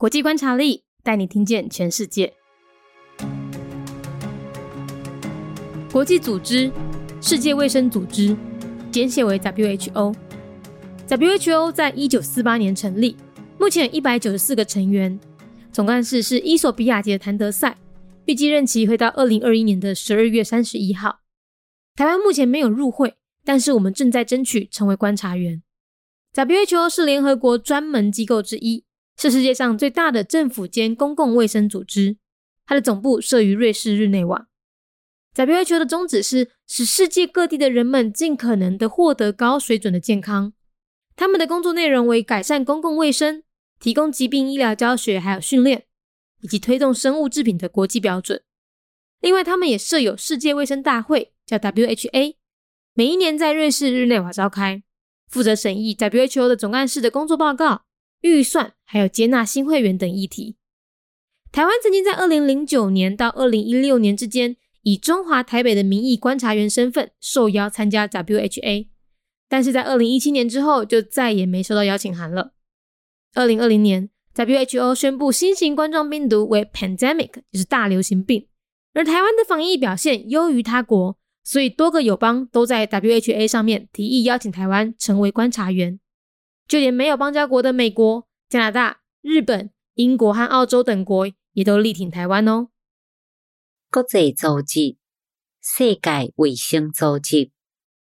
国际观察力带你听见全世界。国际组织，世界卫生组织，简写为 WHO。WHO 在一九四八年成立，目前有一百九十四个成员，总干事是伊索比亚籍的谭德赛，预计任期会到二零二一年的十二月三十一号。台湾目前没有入会，但是我们正在争取成为观察员。WHO 是联合国专门机构之一，是世界上最大的政府间公共卫生组织。它的总部设于瑞士日内瓦。WHO 的宗旨是使世界各地的人们尽可能的获得高水准的健康。他们的工作内容为改善公共卫生、提供疾病医疗教学还有训练，以及推动生物制品的国际标准。另外，他们也设有世界卫生大会，叫 WHA，每一年在瑞士日内瓦召开。负责审议 WHO 的总干事的工作报告、预算，还有接纳新会员等议题。台湾曾经在二零零九年到二零一六年之间，以中华台北的名义观察员身份受邀参加 WHA，但是在二零一七年之后就再也没收到邀请函了。二零二零年，WHO 宣布新型冠状病毒为 pandemic，就是大流行病，而台湾的防疫表现优于他国。所以，多个友邦都在 WHA 上面提议邀请台湾成为观察员，就连没有邦交国的美国、加拿大、日本、英国和澳洲等国也都力挺台湾哦。国际组织、世界卫生组织，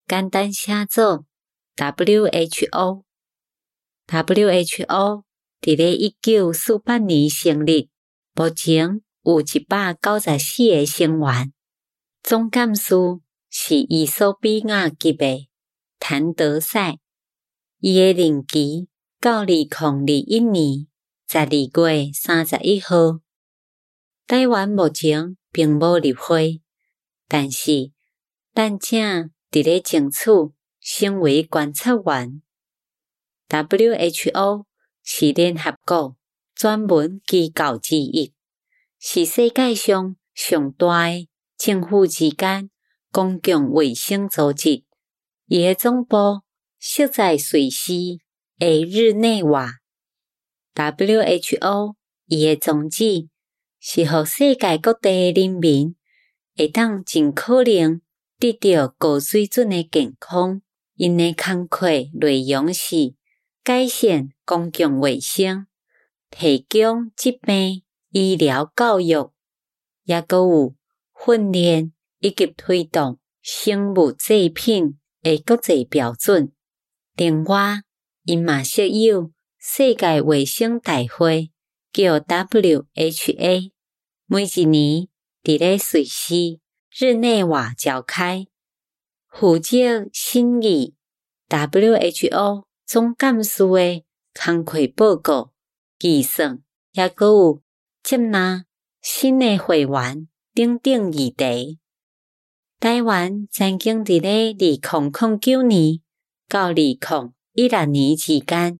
简单写作 WHO。WHO 伫咧一九四八年成立，目前有一百九十四个成员，总干事。是伊索比亚级的谭德赛，伊诶任期到二零二一年十二月三十一号。台湾目前并无入会，但是咱正伫咧争取成为观察员。WHO 是联合国专门机构之一，是世界上上大诶政府之间。公共卫生组织，伊个总部设在瑞士诶日内瓦。WHO 伊诶宗旨是互世界各地诶人民会当尽可能得到高水准诶健康。因诶工课内容是改善公共卫生、提供疾病医疗教育，也阁有训练。以及推动生物制品诶国际标准。另外，因嘛设有世界卫生大会，叫 WHA，每一年伫咧瑞士日内瓦召开。负责审议 WHO 总干事诶工作报告、计算，也阁有接纳新的会员等等议题。台湾曾经伫咧二零零九年到二零一六年之间，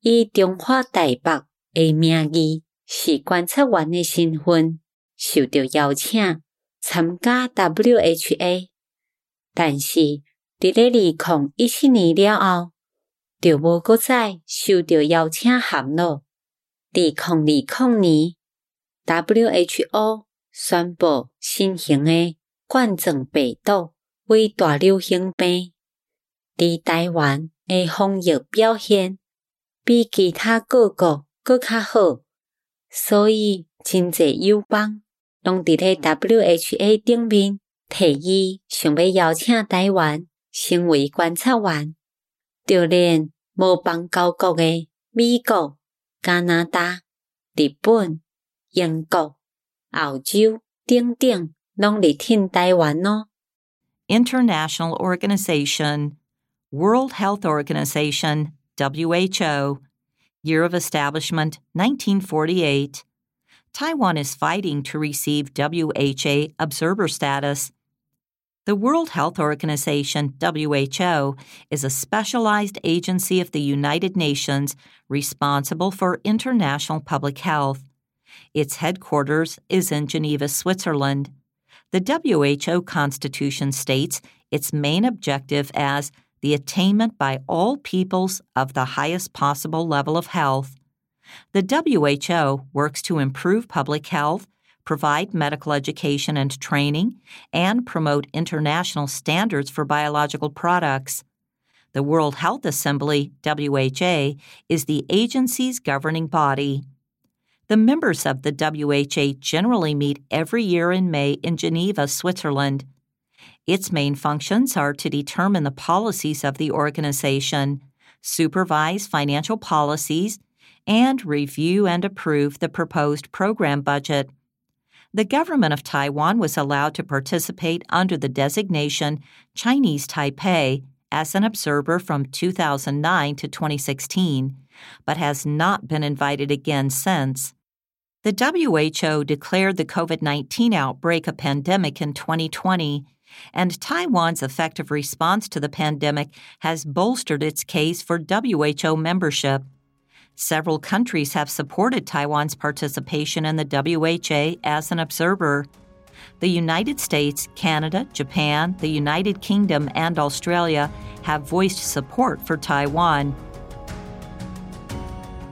以中华台北诶名义是观测员诶身份，受到邀请参加 WHA。但是伫咧二零一七年了后，就无搁再受到邀请函咯。二零二零年，WHO 宣布新型诶。冠状病毒为大流行病，伫台湾诶防疫表现比其他各国搁较好，所以真侪友邦拢伫咧 WHA 顶面提议想要邀请台湾成为观察员。就连无邦交国诶美国、加拿大、日本、英国、澳洲等等。International Organization, World Health Organization, WHO, Year of Establishment 1948. Taiwan is fighting to receive WHA observer status. The World Health Organization, WHO, is a specialized agency of the United Nations responsible for international public health. Its headquarters is in Geneva, Switzerland. The WHO Constitution states its main objective as the attainment by all peoples of the highest possible level of health. The WHO works to improve public health, provide medical education and training, and promote international standards for biological products. The World Health Assembly, WHA, is the agency's governing body. The members of the WHA generally meet every year in May in Geneva, Switzerland. Its main functions are to determine the policies of the organization, supervise financial policies, and review and approve the proposed program budget. The government of Taiwan was allowed to participate under the designation Chinese Taipei as an observer from 2009 to 2016, but has not been invited again since. The WHO declared the COVID 19 outbreak a pandemic in 2020, and Taiwan's effective response to the pandemic has bolstered its case for WHO membership. Several countries have supported Taiwan's participation in the WHA as an observer. The United States, Canada, Japan, the United Kingdom, and Australia have voiced support for Taiwan.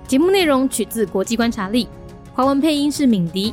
节目内容取自国际观察力，华文配音是敏迪。